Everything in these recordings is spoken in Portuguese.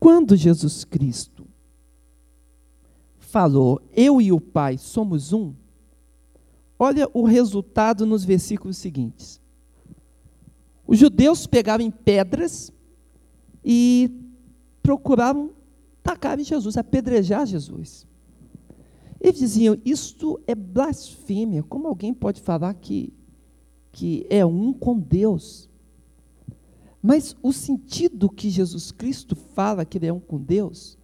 Quando Jesus Cristo falou, eu e o Pai somos um, olha o resultado nos versículos seguintes. Os judeus pegavam em pedras e procuravam tacar em Jesus, apedrejar Jesus. Eles diziam: Isto é blasfêmia. Como alguém pode falar que, que é um com Deus? Mas o sentido que Jesus Cristo fala que ele é um com Deus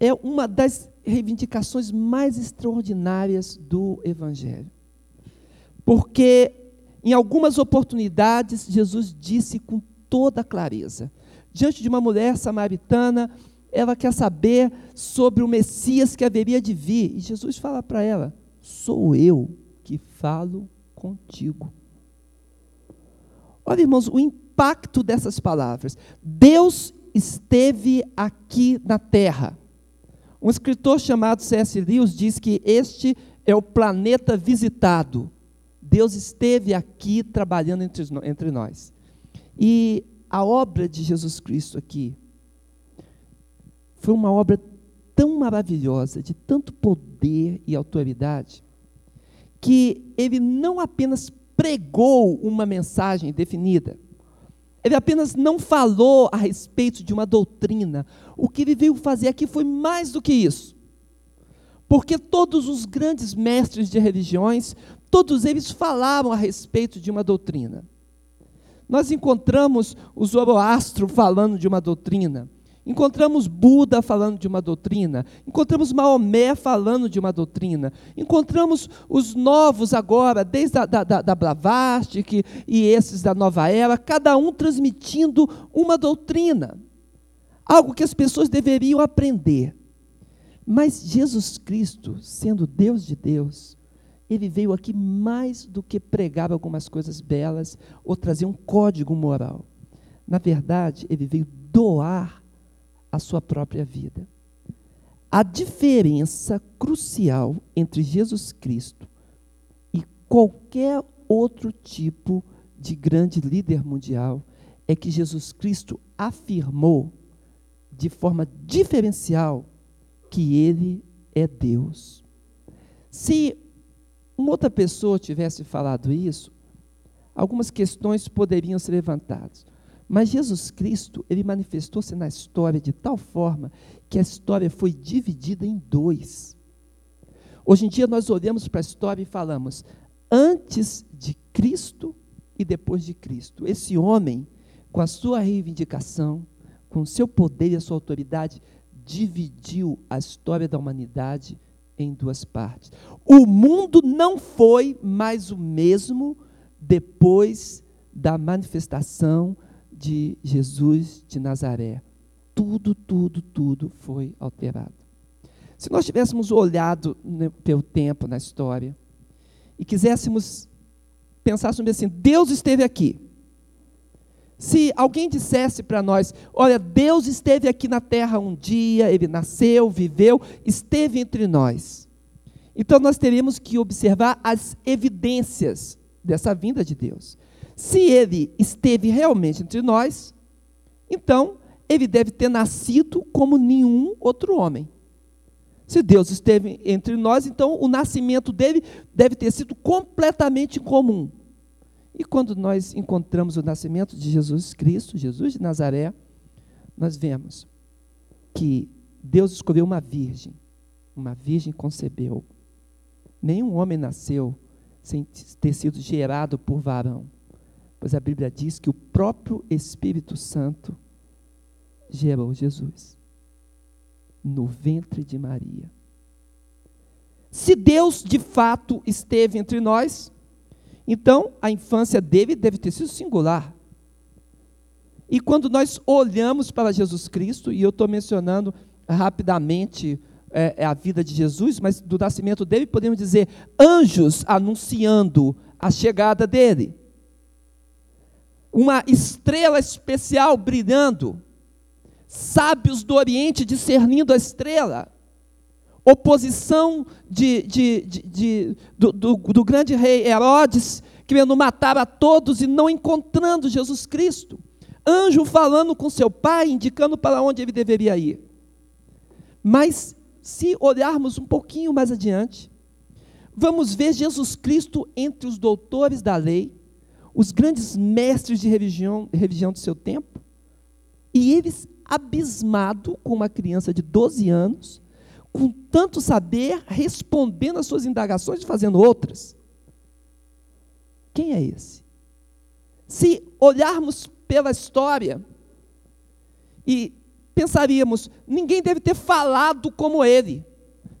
é uma das reivindicações mais extraordinárias do Evangelho. Porque em algumas oportunidades Jesus disse com toda clareza, diante de uma mulher samaritana, ela quer saber sobre o Messias que haveria de vir. E Jesus fala para ela: Sou eu que falo contigo. Olha, irmãos, o impacto dessas palavras. Deus esteve aqui na terra. Um escritor chamado C.S. Lewis diz que este é o planeta visitado. Deus esteve aqui trabalhando entre, nós. E a obra de Jesus Cristo aqui foi uma obra tão maravilhosa, de tanto poder e autoridade, que ele não apenas pregou uma mensagem definida, ele apenas não falou a respeito de uma doutrina. O que ele veio fazer aqui foi mais do que isso. Porque todos os grandes mestres de religiões, todos eles falavam a respeito de uma doutrina. Nós encontramos o Zoroastro falando de uma doutrina. Encontramos Buda falando de uma doutrina, encontramos Maomé falando de uma doutrina, encontramos os novos agora, desde a da, da, da Blavatsky e esses da nova era, cada um transmitindo uma doutrina, algo que as pessoas deveriam aprender. Mas Jesus Cristo, sendo Deus de Deus, ele veio aqui mais do que pregar algumas coisas belas ou trazer um código moral. Na verdade, ele veio doar a sua própria vida. A diferença crucial entre Jesus Cristo e qualquer outro tipo de grande líder mundial é que Jesus Cristo afirmou de forma diferencial que ele é Deus. Se uma outra pessoa tivesse falado isso, algumas questões poderiam ser levantadas. Mas Jesus Cristo, ele manifestou-se na história de tal forma que a história foi dividida em dois. Hoje em dia nós olhamos para a história e falamos antes de Cristo e depois de Cristo. Esse homem, com a sua reivindicação, com o seu poder e a sua autoridade, dividiu a história da humanidade em duas partes. O mundo não foi mais o mesmo depois da manifestação de Jesus de Nazaré. Tudo, tudo, tudo foi alterado. Se nós tivéssemos olhado pelo tempo, na história, e quiséssemos pensar sobre assim, Deus esteve aqui. Se alguém dissesse para nós, olha, Deus esteve aqui na terra um dia, ele nasceu, viveu, esteve entre nós. Então nós teríamos que observar as evidências dessa vinda de Deus. Se ele esteve realmente entre nós, então ele deve ter nascido como nenhum outro homem. Se Deus esteve entre nós, então o nascimento dele deve ter sido completamente comum. E quando nós encontramos o nascimento de Jesus Cristo, Jesus de Nazaré, nós vemos que Deus escolheu uma virgem. Uma virgem concebeu. Nenhum homem nasceu sem ter sido gerado por varão. Pois a Bíblia diz que o próprio Espírito Santo gerou Jesus no ventre de Maria. Se Deus de fato esteve entre nós, então a infância dele deve ter sido singular. E quando nós olhamos para Jesus Cristo, e eu estou mencionando rapidamente é, é, a vida de Jesus, mas do nascimento dele podemos dizer anjos anunciando a chegada dele uma estrela especial brilhando, sábios do Oriente discernindo a estrela, oposição de, de, de, de do, do, do, grande rei Herodes, querendo matar a todos e não encontrando Jesus Cristo. anjo falando com seu pai, indicando para onde ele deveria ir. Mas, se olharmos um pouquinho mais adiante, vamos ver Jesus Cristo entre os doutores da lei, os grandes mestres de religião, religião do seu tempo, e eles abismado com uma criança de 12 anos, com tanto saber, respondendo às suas indagações e fazendo outras. Quem é esse? Se olharmos pela história e pensaríamos, ninguém deve ter falado como ele.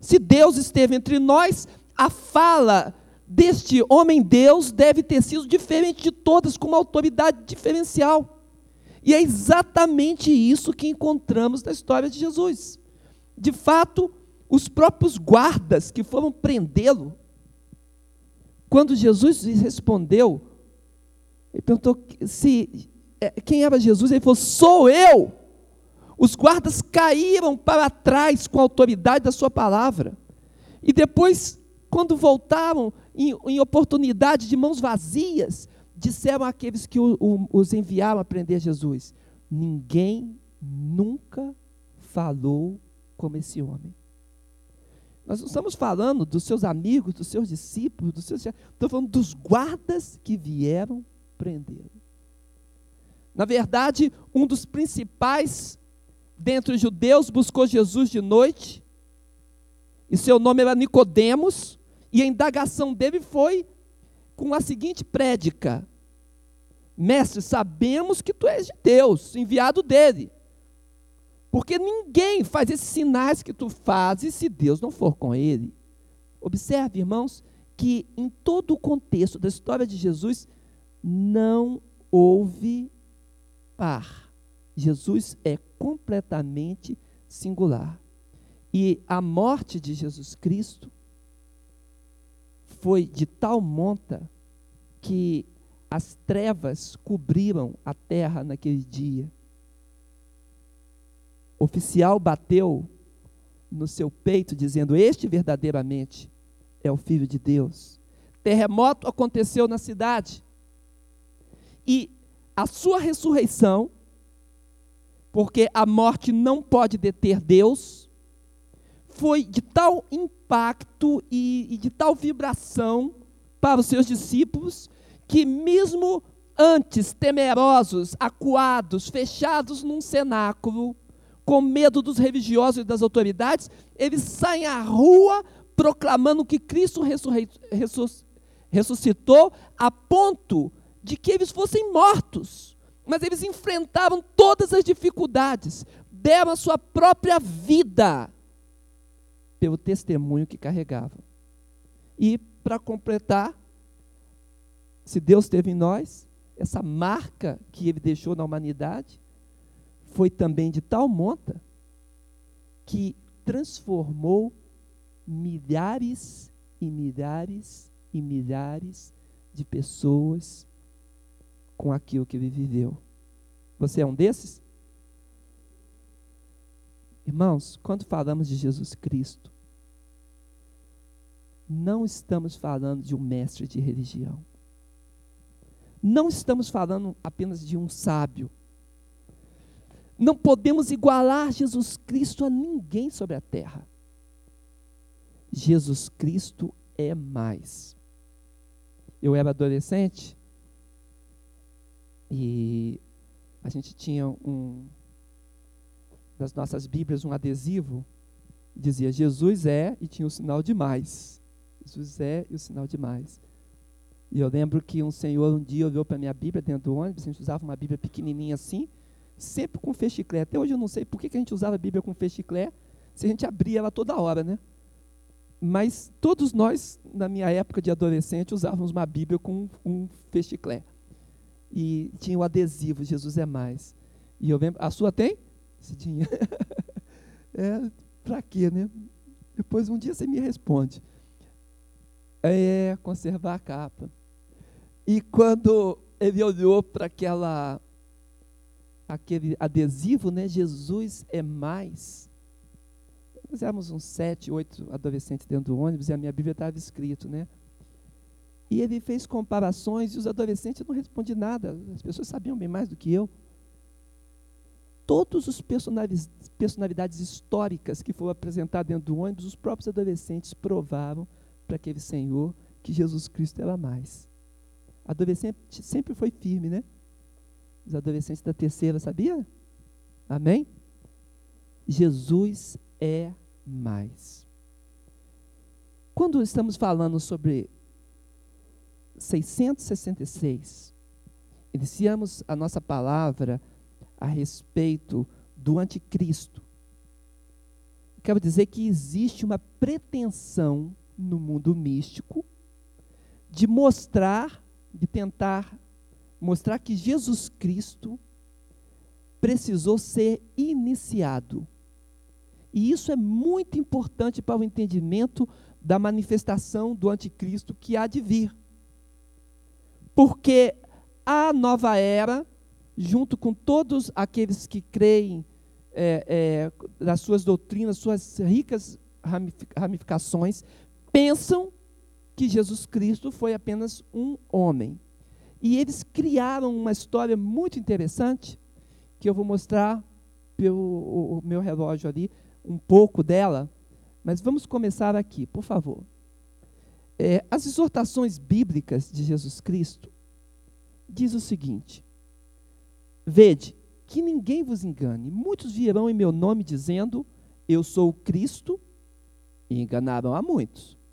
Se Deus esteve entre nós, a fala deste homem Deus deve ter sido diferente de todas, com uma autoridade diferencial. E é exatamente isso que encontramos na história de Jesus. De fato, os próprios guardas que foram prendê-lo, quando Jesus respondeu, ele perguntou se é, quem era Jesus, ele falou: Sou eu. Os guardas caíram para trás com a autoridade da sua palavra. E depois, quando voltaram em, em oportunidade de mãos vazias, disseram àqueles que o, o, os enviaram a prender Jesus: Ninguém nunca falou como esse homem. Nós não estamos falando dos seus amigos, dos seus discípulos, dos seus. Estou falando dos guardas que vieram prendê-lo. Na verdade, um dos principais dentre os judeus buscou Jesus de noite, e seu nome era Nicodemos, e a indagação dele foi com a seguinte prédica: Mestre, sabemos que tu és de Deus, enviado dele. Porque ninguém faz esses sinais que tu fazes se Deus não for com ele. Observe, irmãos, que em todo o contexto da história de Jesus não houve par. Jesus é completamente singular. E a morte de Jesus Cristo foi de tal monta que as trevas cobriram a terra naquele dia. O oficial bateu no seu peito, dizendo: Este verdadeiramente é o Filho de Deus. Terremoto aconteceu na cidade. E a sua ressurreição, porque a morte não pode deter Deus, foi de tal impacto e, e de tal vibração para os seus discípulos, que mesmo antes temerosos, acuados, fechados num cenáculo, com medo dos religiosos e das autoridades, eles saem à rua proclamando que Cristo ressuscitou a ponto de que eles fossem mortos. Mas eles enfrentaram todas as dificuldades, deram a sua própria vida pelo testemunho que carregavam. E, para completar, se Deus teve em nós, essa marca que ele deixou na humanidade foi também de tal monta que transformou milhares e milhares e milhares de pessoas com aquilo que ele viveu. Você é um desses? Irmãos, quando falamos de Jesus Cristo, não estamos falando de um mestre de religião. Não estamos falando apenas de um sábio. Não podemos igualar Jesus Cristo a ninguém sobre a terra. Jesus Cristo é mais. Eu era adolescente e a gente tinha um das nossas Bíblias um adesivo dizia Jesus é e tinha o sinal de mais. Jesus é e o sinal de mais. E eu lembro que um senhor um dia olhou para a minha Bíblia dentro do ônibus, a gente usava uma Bíblia pequenininha assim, sempre com fechiclé. Até hoje eu não sei por que, que a gente usava a Bíblia com fechiclé, se a gente abria ela toda hora, né? Mas todos nós, na minha época de adolescente, usávamos uma Bíblia com um fechiclé. E tinha o adesivo, Jesus é mais. E eu lembro, a sua tem? Se tinha. é, para quê, né? Depois um dia você me responde. É, conservar a capa. E quando ele olhou para aquela aquele adesivo, né? Jesus é mais. Nós éramos uns sete, oito adolescentes dentro do ônibus e a minha Bíblia estava escrito, né? E ele fez comparações e os adolescentes não respondiam nada. As pessoas sabiam bem mais do que eu. todos os personalidades históricas que foram apresentadas dentro do ônibus, os próprios adolescentes provaram para aquele senhor que Jesus Cristo era mais. Adolescente sempre foi firme, né? Os adolescentes da terceira, sabia? Amém? Jesus é mais. Quando estamos falando sobre 666, iniciamos a nossa palavra a respeito do anticristo. Quero dizer que existe uma pretensão no mundo místico de mostrar, de tentar mostrar que Jesus Cristo precisou ser iniciado. E isso é muito importante para o entendimento da manifestação do anticristo que há de vir. Porque a nova era, junto com todos aqueles que creem é, é, nas suas doutrinas, suas ricas ramificações, pensam que Jesus Cristo foi apenas um homem. E eles criaram uma história muito interessante, que eu vou mostrar pelo o, meu relógio ali, um pouco dela, mas vamos começar aqui, por favor. É, as exortações bíblicas de Jesus Cristo diz o seguinte: Vede, que ninguém vos engane. Muitos virão em meu nome dizendo: Eu sou o Cristo, e enganaram a muitos.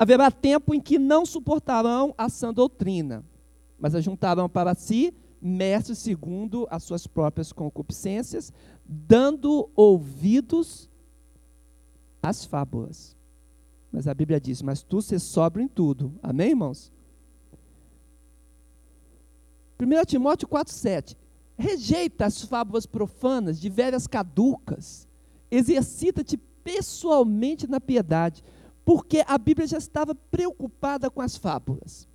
Haverá tempo em que não suportarão a sã doutrina, mas ajuntarão para si mestres segundo as suas próprias concupiscências, dando ouvidos às fábulas. Mas a Bíblia diz: Mas tu se sobra em tudo. Amém, irmãos? 1 Timóteo 4,7 Rejeita as fábulas profanas de velhas caducas, exercita-te pessoalmente na piedade porque a Bíblia já estava preocupada com as fábulas.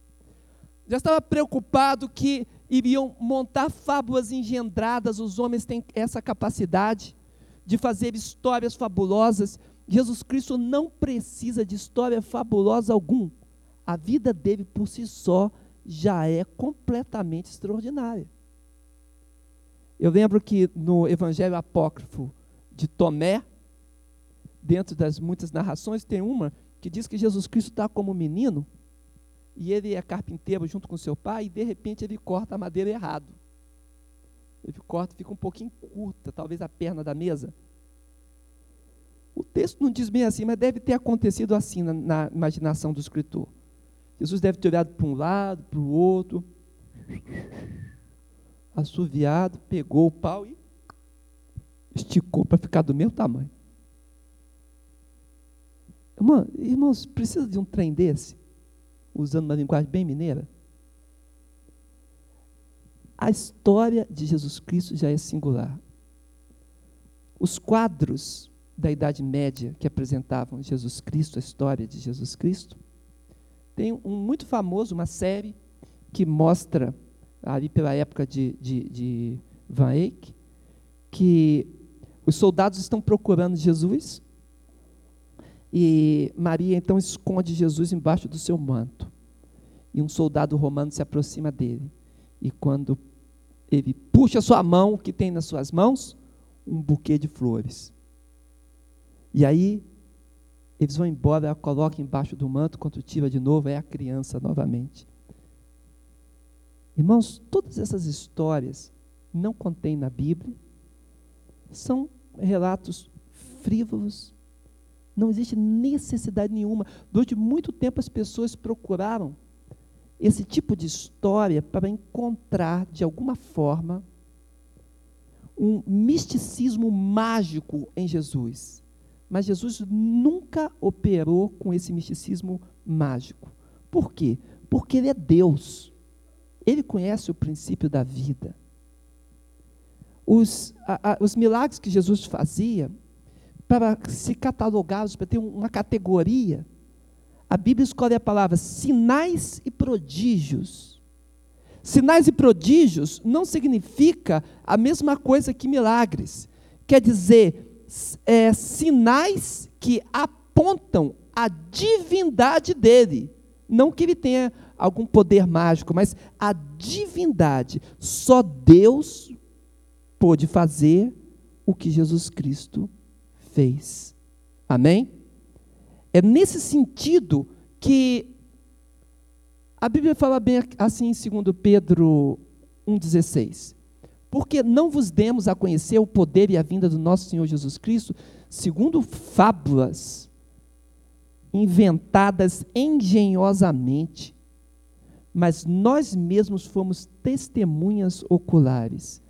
Já estava preocupado que iriam montar fábulas engendradas, os homens têm essa capacidade de fazer histórias fabulosas. Jesus Cristo não precisa de história fabulosa algum. A vida dele por si só já é completamente extraordinária. Eu lembro que no Evangelho Apócrifo de Tomé, dentro das muitas narrações, tem uma que diz que Jesus Cristo está como menino e ele é carpinteiro junto com seu pai e de repente ele corta a madeira errado. Ele corta, fica um pouquinho curta, talvez a perna da mesa. O texto não diz bem assim, mas deve ter acontecido assim na, na imaginação do escritor. Jesus deve ter olhado para um lado, para o outro, assoviado, pegou o pau e esticou para ficar do mesmo tamanho. Irmão, irmãos, precisa de um trem desse? Usando uma linguagem bem mineira? A história de Jesus Cristo já é singular. Os quadros da Idade Média que apresentavam Jesus Cristo, a história de Jesus Cristo, tem um muito famoso, uma série que mostra, ali pela época de, de, de Van Eyck, que os soldados estão procurando Jesus e Maria então esconde Jesus embaixo do seu manto. E um soldado romano se aproxima dele. E quando ele puxa sua mão, o que tem nas suas mãos? Um buquê de flores. E aí eles vão embora, ela coloca embaixo do manto, quando tira de novo, é a criança novamente. Irmãos, todas essas histórias não contém na Bíblia, são relatos frívolos, não existe necessidade nenhuma. Durante muito tempo as pessoas procuraram esse tipo de história para encontrar, de alguma forma, um misticismo mágico em Jesus. Mas Jesus nunca operou com esse misticismo mágico. Por quê? Porque Ele é Deus. Ele conhece o princípio da vida. Os, a, a, os milagres que Jesus fazia para se catalogá-los, para ter uma categoria, a Bíblia escolhe a palavra sinais e prodígios. Sinais e prodígios não significa a mesma coisa que milagres. Quer dizer, é, sinais que apontam a divindade dele. Não que ele tenha algum poder mágico, mas a divindade. Só Deus pôde fazer o que Jesus Cristo fez. Amém? É nesse sentido que a Bíblia fala bem assim em 2 Pedro 1,16. Porque não vos demos a conhecer o poder e a vinda do nosso Senhor Jesus Cristo, segundo fábulas inventadas engenhosamente, mas nós mesmos fomos testemunhas oculares.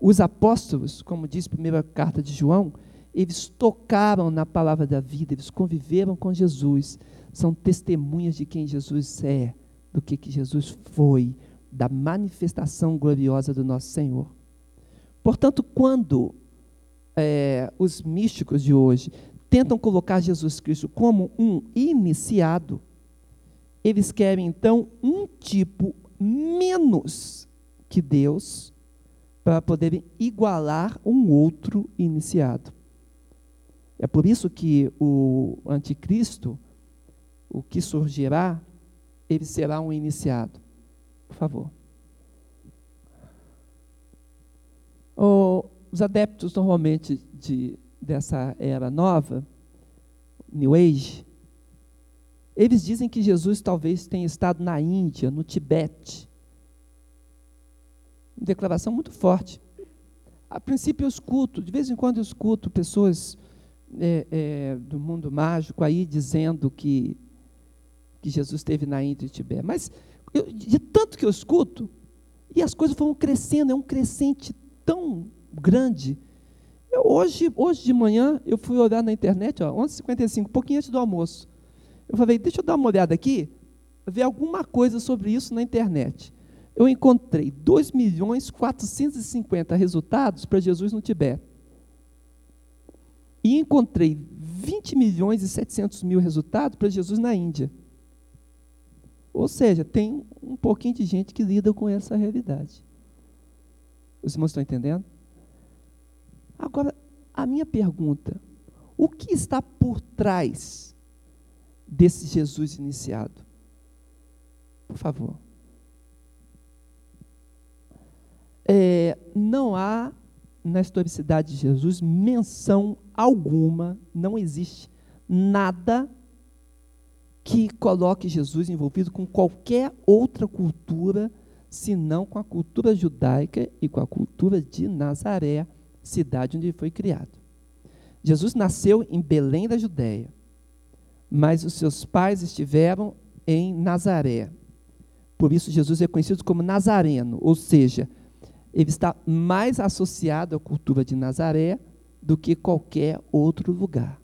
Os apóstolos, como diz a primeira carta de João, eles tocaram na palavra da vida, eles conviveram com Jesus, são testemunhas de quem Jesus é, do que, que Jesus foi, da manifestação gloriosa do nosso Senhor. Portanto, quando é, os místicos de hoje tentam colocar Jesus Cristo como um iniciado, eles querem então um tipo menos que Deus para poderem igualar um outro iniciado. É por isso que o anticristo, o que surgirá, ele será um iniciado. Por favor. os adeptos normalmente de, dessa era nova, New Age, eles dizem que Jesus talvez tenha estado na Índia, no Tibete. Uma declaração muito forte. A princípio eu escuto, de vez em quando eu escuto pessoas é, é, do mundo mágico aí dizendo que, que Jesus esteve na Índia e Tibete. Mas eu, de tanto que eu escuto, e as coisas vão crescendo, é um crescente tão grande. Eu, hoje, hoje de manhã, eu fui olhar na internet, ó, 11h55, um pouquinho antes do almoço. Eu falei, deixa eu dar uma olhada aqui, ver alguma coisa sobre isso na internet. Eu encontrei 2 milhões 450 resultados para Jesus no Tibete. E encontrei 20 milhões e 700 mil resultados para Jesus na Índia. Ou seja, tem um pouquinho de gente que lida com essa realidade. Os irmãos estão entendendo? Agora, a minha pergunta: o que está por trás desse Jesus iniciado? Por favor. É, não há na historicidade de Jesus menção alguma, não existe nada que coloque Jesus envolvido com qualquer outra cultura, senão com a cultura judaica e com a cultura de Nazaré, cidade onde ele foi criado. Jesus nasceu em Belém da Judéia, mas os seus pais estiveram em Nazaré. Por isso, Jesus é conhecido como Nazareno, ou seja, ele está mais associado à cultura de Nazaré do que qualquer outro lugar.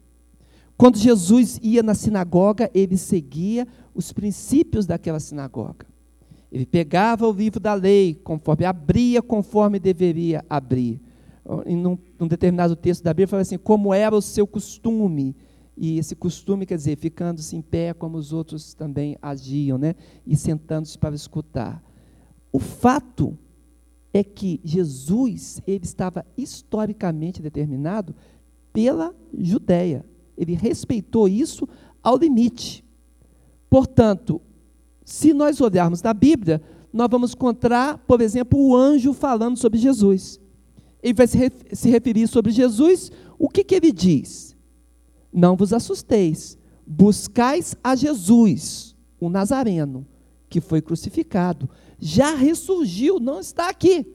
Quando Jesus ia na sinagoga, ele seguia os princípios daquela sinagoga. Ele pegava o livro da lei, conforme abria, conforme deveria abrir. Em um, um determinado texto da Bíblia, fala assim: como era o seu costume. E esse costume quer dizer, ficando-se em pé, como os outros também agiam, né? e sentando-se para escutar. O fato é que Jesus ele estava historicamente determinado pela Judéia. Ele respeitou isso ao limite. Portanto, se nós olharmos na Bíblia, nós vamos encontrar, por exemplo, o anjo falando sobre Jesus. Ele vai se, referir sobre Jesus, o que, que ele diz? Não vos assusteis, buscais a Jesus, o Nazareno, que foi crucificado já ressurgiu, não está aqui.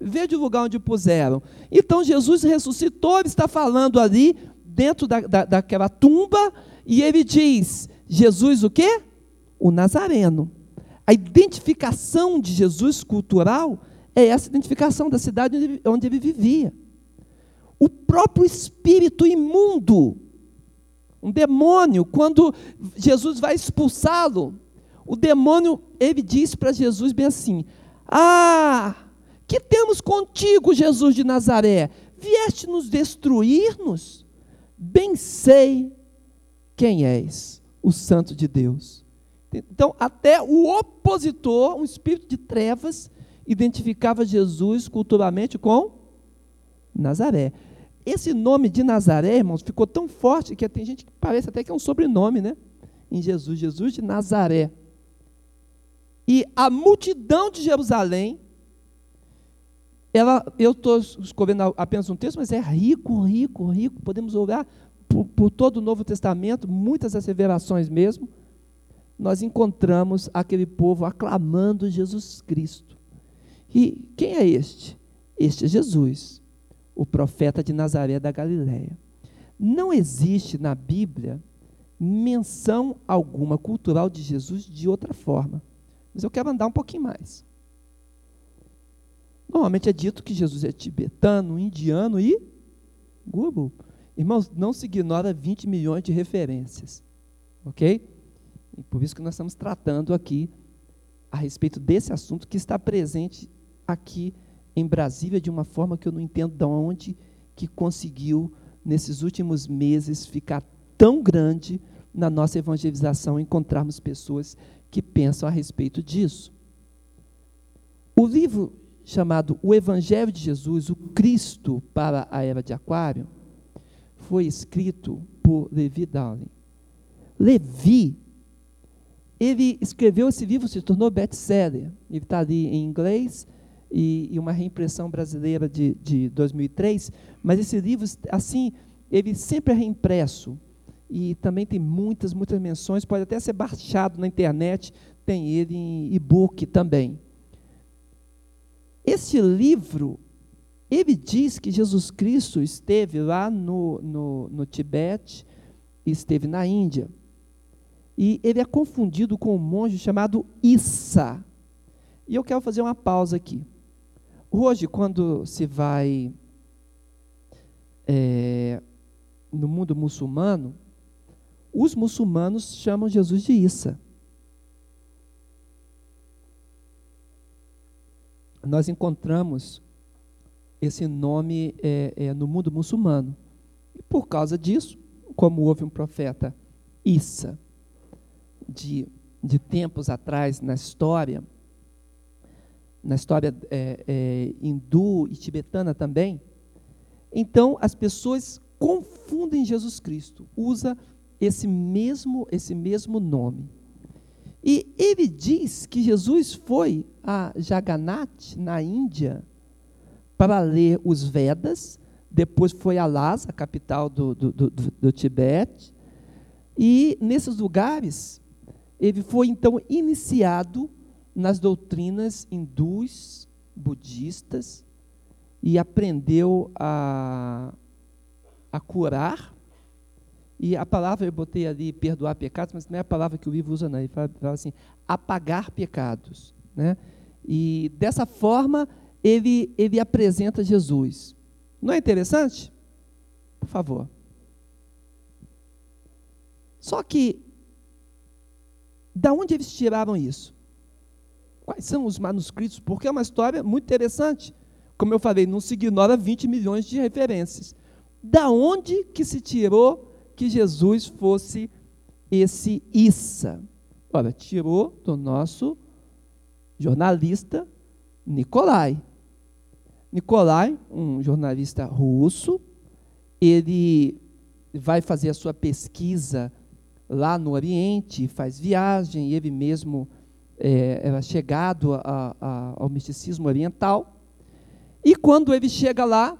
O lugar onde puseram. Então Jesus ressuscitou, ele está falando ali, dentro da, da, daquela tumba, e ele diz: Jesus o quê? O Nazareno. A identificação de Jesus cultural é essa identificação da cidade onde, onde ele vivia. O próprio espírito imundo, um demônio, quando Jesus vai expulsá-lo, o demônio, ele disse para Jesus bem assim: Ah, que temos contigo, Jesus de Nazaré? Vieste nos destruir-nos? Bem sei quem és, o Santo de Deus. Então, até o opositor, um espírito de trevas, identificava Jesus culturalmente com Nazaré. Esse nome de Nazaré, irmãos, ficou tão forte que tem gente que parece até que é um sobrenome, né? Em Jesus, Jesus de Nazaré. E a multidão de Jerusalém ela, eu estou escolhendo apenas um texto, mas é rico, rico, rico. Podemos olhar por, por todo o Novo Testamento, muitas asseverações mesmo. Nós encontramos aquele povo aclamando Jesus Cristo. E quem é este? Este é Jesus, o profeta de Nazaré da Galiléia. Não existe na Bíblia menção alguma cultural de Jesus de outra forma. Mas eu quero andar um pouquinho mais. Normalmente é dito que Jesus é tibetano, indiano e guru. Irmãos, não se ignora 20 milhões de referências. Ok? E por isso que nós estamos tratando aqui a respeito desse assunto que está presente aqui em Brasília de uma forma que eu não entendo de onde que conseguiu, nesses últimos meses, ficar tão grande na nossa evangelização, encontrarmos pessoas que pensam a respeito disso. O livro chamado O Evangelho de Jesus, o Cristo para a Era de Aquário, foi escrito por Levi Dowling. Levi, ele escreveu esse livro, se tornou best-seller. Ele está ali em inglês e, e, uma reimpressão brasileira de, de 2003, mas esse livro, assim, ele sempre é reimpresso e também tem muitas, muitas menções, pode até ser baixado na internet, tem ele em e-book também. Esse livro, ele diz que Jesus Cristo esteve lá no, no, no Tibete, esteve na Índia. E ele é confundido com um monge chamado Issa. E eu quero fazer uma pausa aqui. Hoje, quando se vai é, no mundo muçulmano, os muçulmanos chamam Jesus de Issa. nós encontramos esse nome é, é, no mundo muçulmano. E por causa disso, como houve um profeta Issa, de, de tempos atrás na história, na história é, é, hindu e tibetana também, então as pessoas confundem Jesus Cristo, usa esse mesmo, esse mesmo nome. E ele diz que Jesus foi a Jagannath, na Índia, para ler os Vedas, depois foi a Lhasa, a capital do, do, do, do Tibete, e nesses lugares ele foi então iniciado nas doutrinas hindus, budistas, e aprendeu a, a curar e a palavra, eu botei ali perdoar pecados, mas não é a palavra que o livro usa, não. Ele fala, fala assim, apagar pecados. Né? E dessa forma, ele, ele apresenta Jesus. Não é interessante? Por favor. Só que, da onde eles tiraram isso? Quais são os manuscritos? Porque é uma história muito interessante. Como eu falei, não se ignora 20 milhões de referências. Da onde que se tirou que Jesus fosse esse Issa. Olha, tirou do nosso jornalista Nikolai. Nikolai, um jornalista russo, ele vai fazer a sua pesquisa lá no Oriente, faz viagem, ele mesmo é, era chegado a, a, ao misticismo oriental. E quando ele chega lá,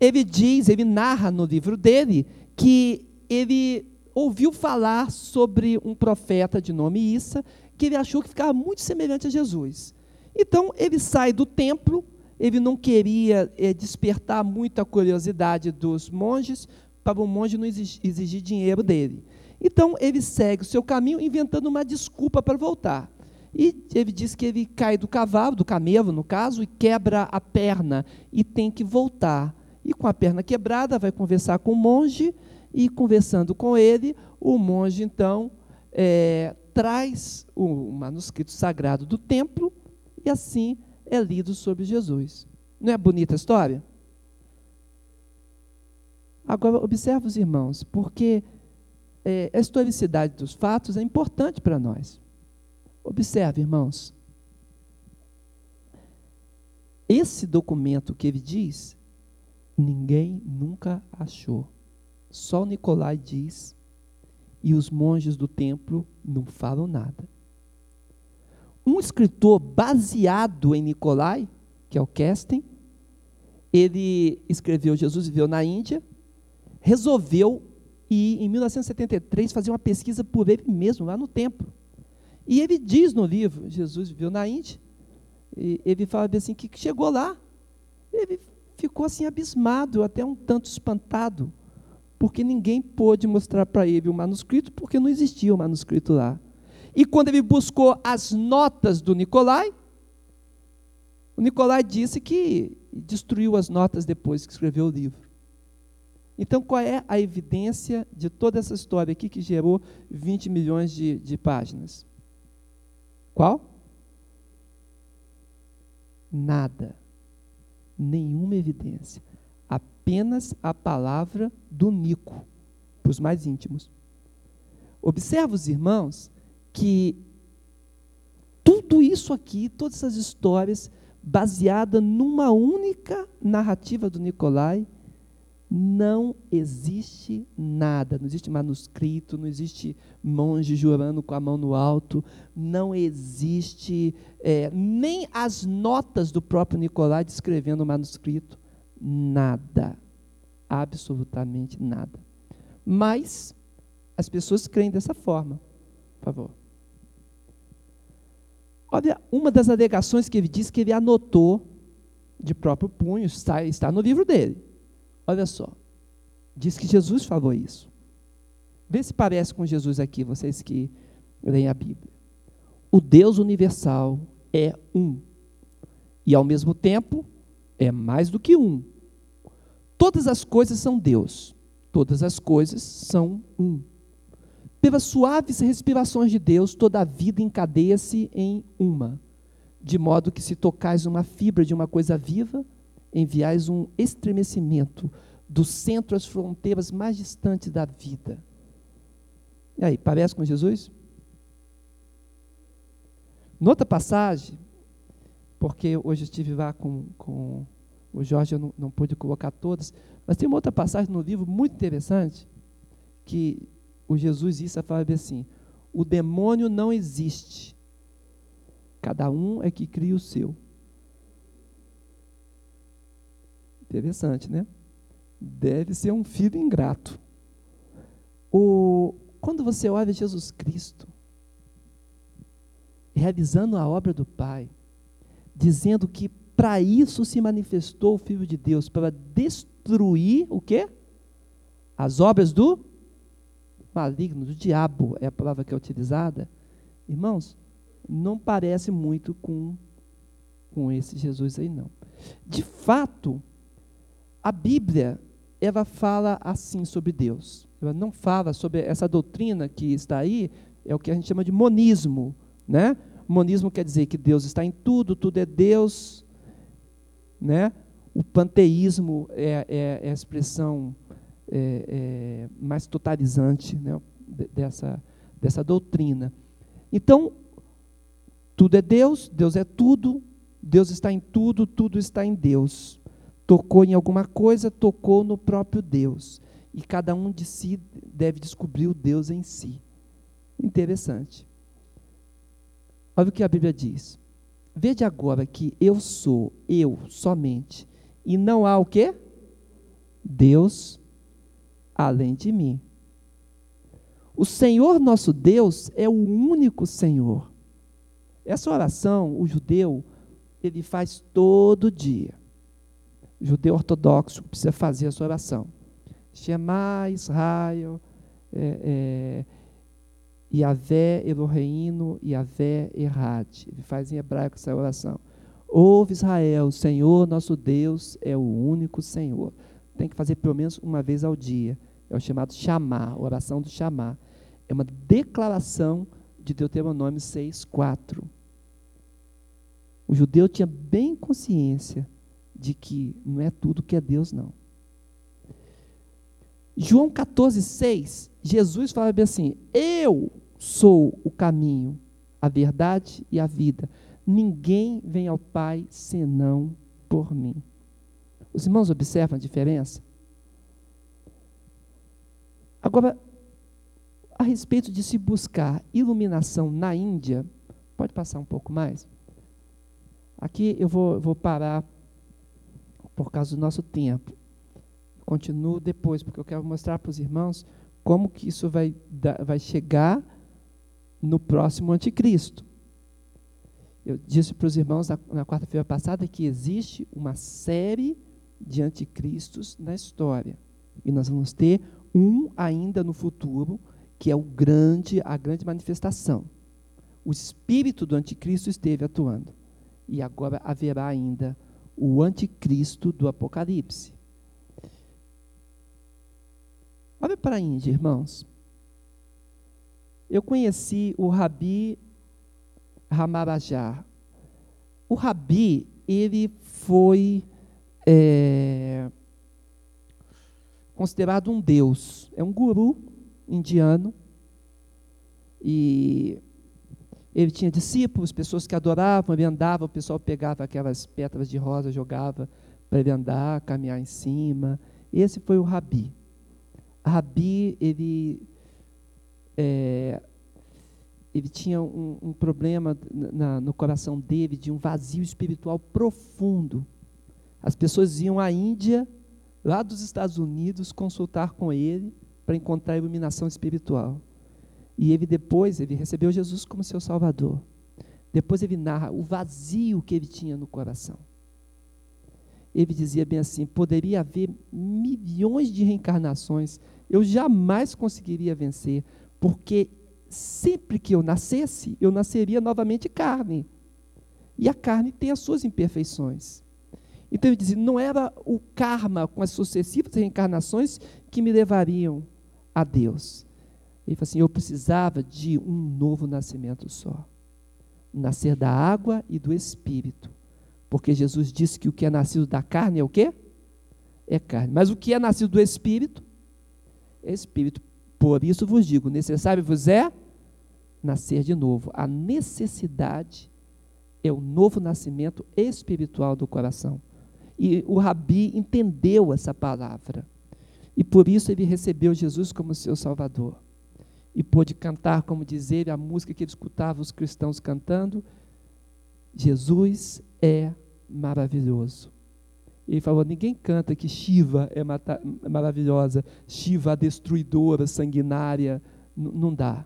ele diz, ele narra no livro dele, que ele ouviu falar sobre um profeta de nome Issa, que ele achou que ficava muito semelhante a Jesus. Então, ele sai do templo, ele não queria é, despertar muito a curiosidade dos monges, para o monge não exigir dinheiro dele. Então, ele segue o seu caminho, inventando uma desculpa para voltar. E ele diz que ele cai do cavalo, do camelo, no caso, e quebra a perna, e tem que voltar. E com a perna quebrada, vai conversar com o monge, e conversando com ele, o monge então é, traz o manuscrito sagrado do templo e assim é lido sobre Jesus. Não é bonita a história? Agora, observe os irmãos, porque é, a historicidade dos fatos é importante para nós. Observe, irmãos. Esse documento que ele diz, ninguém nunca achou. Só Nicolai diz, e os monges do templo não falam nada. Um escritor baseado em Nicolai, que é o Kesten, ele escreveu Jesus viveu na Índia, resolveu ir em 1973 fazer uma pesquisa por ele mesmo lá no templo. E ele diz no livro, Jesus viveu na Índia, e ele fala assim que chegou lá, ele ficou assim abismado, até um tanto espantado, porque ninguém pôde mostrar para ele o manuscrito, porque não existia o manuscrito lá. E quando ele buscou as notas do Nicolai, o Nicolai disse que destruiu as notas depois que escreveu o livro. Então, qual é a evidência de toda essa história aqui que gerou 20 milhões de, de páginas? Qual? Nada. Nenhuma evidência. Apenas a palavra do Nico, para os mais íntimos. Observa os irmãos que tudo isso aqui, todas essas histórias, baseada numa única narrativa do Nicolai, não existe nada, não existe manuscrito, não existe monge jurando com a mão no alto, não existe é, nem as notas do próprio Nicolai descrevendo o manuscrito, nada, absolutamente nada. Mas as pessoas creem dessa forma, por favor. Olha, uma das alegações que ele diz que ele anotou de próprio punho, está, está no livro dele. Olha só. Diz que Jesus falou isso. Vê se parece com Jesus aqui, vocês que leem a Bíblia. O Deus universal é um. E ao mesmo tempo é mais do que um. Todas as coisas são Deus. Todas as coisas são um. Pelas suaves respirações de Deus, toda a vida encadeia-se em uma, de modo que se tocais uma fibra de uma coisa viva, enviais um estremecimento do centro às fronteiras mais distantes da vida. E aí, parece com Jesus? Noutra passagem, porque hoje estive lá com, com o Jorge, eu não, não pude colocar todas, mas tem uma outra passagem no livro muito interessante, que o Jesus isso fala assim: o demônio não existe. Cada um é que cria o seu. Interessante, né? Deve ser um filho ingrato. O, quando você olha Jesus Cristo, realizando a obra do Pai, dizendo que para isso se manifestou o Filho de Deus, para destruir o quê? As obras do maligno, do diabo, é a palavra que é utilizada, irmãos, não parece muito com, com esse Jesus aí, não. De fato, a Bíblia, ela fala assim sobre Deus. Ela não fala sobre essa doutrina que está aí, é o que a gente chama de monismo, né? Monismo quer dizer que Deus está em tudo, tudo é Deus, né? O panteísmo é, é, é a expressão é, é, mais totalizante né, dessa, dessa doutrina. Então, tudo é Deus, Deus é tudo, Deus está em tudo, tudo está em Deus. Tocou em alguma coisa, tocou no próprio Deus. E cada um de si deve descobrir o Deus em si. Interessante. Olha o que a Bíblia diz. Vede agora que eu sou eu somente, e não há o quê? Deus além de mim. O Senhor nosso Deus é o único Senhor. Essa oração, o judeu, ele faz todo dia. O judeu ortodoxo precisa fazer essa oração. Shema Israel, é, é, Yahvé Eloheinu, Yahvé Errad. Ele faz em hebraico essa oração. Ouve Israel, o Senhor nosso Deus é o único Senhor. Tem que fazer pelo menos uma vez ao dia. É o chamado chamar, oração do chamar. É uma declaração de Deuteronômio 6, 4. O judeu tinha bem consciência de que não é tudo que é Deus, não. João 14, 6, Jesus fala bem assim: Eu sou o caminho, a verdade e a vida. Ninguém vem ao Pai senão por mim. Os irmãos observam a diferença? Agora, a respeito de se buscar iluminação na Índia, pode passar um pouco mais? Aqui eu vou, vou parar por causa do nosso tempo. Continuo depois, porque eu quero mostrar para os irmãos como que isso vai, vai chegar no próximo anticristo. Eu disse para os irmãos na, na quarta-feira passada que existe uma série de anticristos na história. E nós vamos ter um ainda no futuro, que é o grande, a grande manifestação. O espírito do anticristo esteve atuando. E agora haverá ainda o anticristo do Apocalipse. Olha para a Índia, irmãos. Eu conheci o Rabi Ramarajar. O Rabi, ele foi é, considerado um deus. É um guru indiano. E ele tinha discípulos, pessoas que adoravam, ele andava, o pessoal pegava aquelas pétalas de rosa, jogava para ele andar, caminhar em cima. Esse foi o Rabi. Rabi, ele, é, ele tinha um, um problema na, no coração dele de um vazio espiritual profundo. As pessoas iam à Índia, lá dos Estados Unidos, consultar com ele para encontrar iluminação espiritual. E ele depois, ele recebeu Jesus como seu Salvador. Depois ele narra o vazio que ele tinha no coração. Ele dizia bem assim: poderia haver milhões de reencarnações, eu jamais conseguiria vencer, porque sempre que eu nascesse, eu nasceria novamente carne. E a carne tem as suas imperfeições. Então ele dizia: não era o karma com as sucessivas reencarnações que me levariam a Deus. Ele falou assim: eu precisava de um novo nascimento só. Nascer da água e do espírito. Porque Jesus disse que o que é nascido da carne é o quê? É carne. Mas o que é nascido do espírito? Espírito. Por isso vos digo: necessário vos é nascer de novo. A necessidade é o novo nascimento espiritual do coração. E o Rabi entendeu essa palavra. E por isso ele recebeu Jesus como seu Salvador e pôde cantar, como diz ele, a música que ele escutava os cristãos cantando: Jesus é maravilhoso. Ele falou: ninguém canta que Shiva é maravilhosa, Shiva a destruidora, sanguinária. N não dá.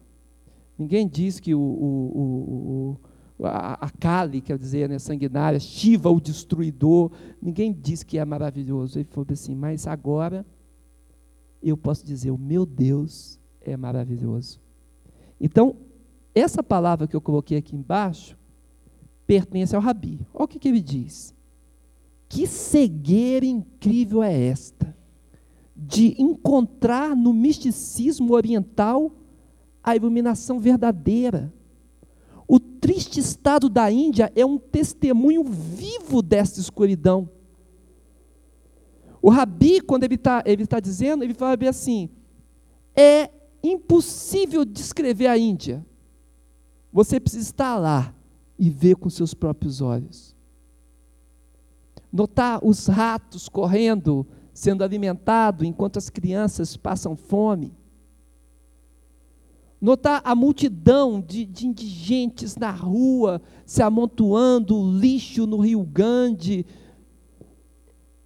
Ninguém diz que o, o, o, a, a Kali, quer dizer, né, sanguinária, Shiva o destruidor. Ninguém diz que é maravilhoso. Ele falou assim: mas agora eu posso dizer: o meu Deus é maravilhoso. Então, essa palavra que eu coloquei aqui embaixo pertence ao Rabi. Olha o que, que ele diz. Que cegueira incrível é esta de encontrar no misticismo oriental a iluminação verdadeira. O triste estado da Índia é um testemunho vivo desta escuridão. O Rabi, quando ele está ele tá dizendo, ele fala bem assim: é impossível descrever a Índia. Você precisa estar lá e ver com seus próprios olhos. Notar os ratos correndo, sendo alimentados, enquanto as crianças passam fome. Notar a multidão de, de indigentes na rua se amontoando, lixo no Rio Grande,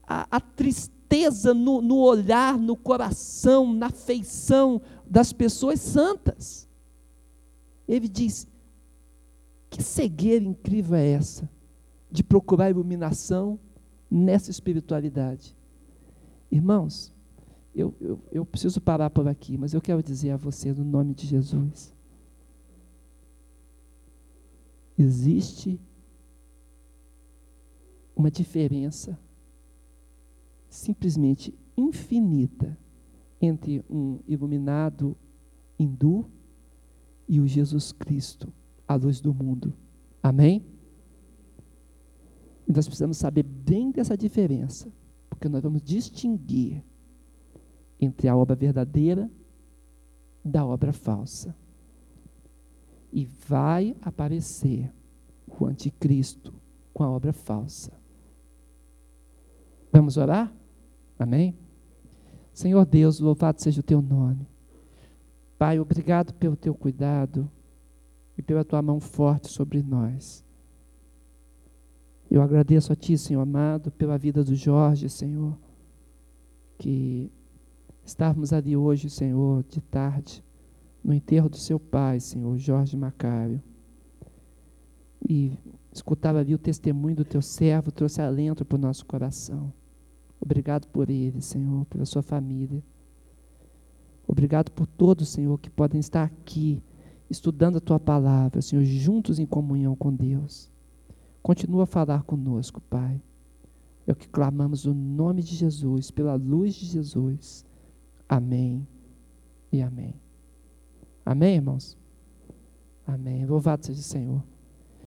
a, a tristeza no, no olhar, no coração, na feição das pessoas santas. Ele diz: que cegueira incrível é essa de procurar iluminação nessa espiritualidade? Irmãos, eu, eu, eu preciso parar por aqui, mas eu quero dizer a você, no nome de Jesus: existe uma diferença simplesmente infinita entre um iluminado hindu e o Jesus Cristo, a luz do mundo. Amém? E nós precisamos saber bem dessa diferença, porque nós vamos distinguir entre a obra verdadeira da obra falsa. E vai aparecer o anticristo com a obra falsa. Vamos orar? Amém? Senhor Deus, louvado seja o teu nome. Pai, obrigado pelo teu cuidado e pela tua mão forte sobre nós. Eu agradeço a Ti, Senhor amado, pela vida do Jorge, Senhor, que estávamos ali hoje, Senhor, de tarde, no enterro do seu pai, Senhor, Jorge Macário. E escutar ali o testemunho do teu servo trouxe alento para o nosso coração. Obrigado por ele, Senhor, pela sua família. Obrigado por todos, Senhor, que podem estar aqui estudando a tua palavra, Senhor, juntos em comunhão com Deus. Continua a falar conosco, Pai. É o que clamamos no nome de Jesus, pela luz de Jesus. Amém e amém. Amém, irmãos? Amém. Louvado seja o Senhor.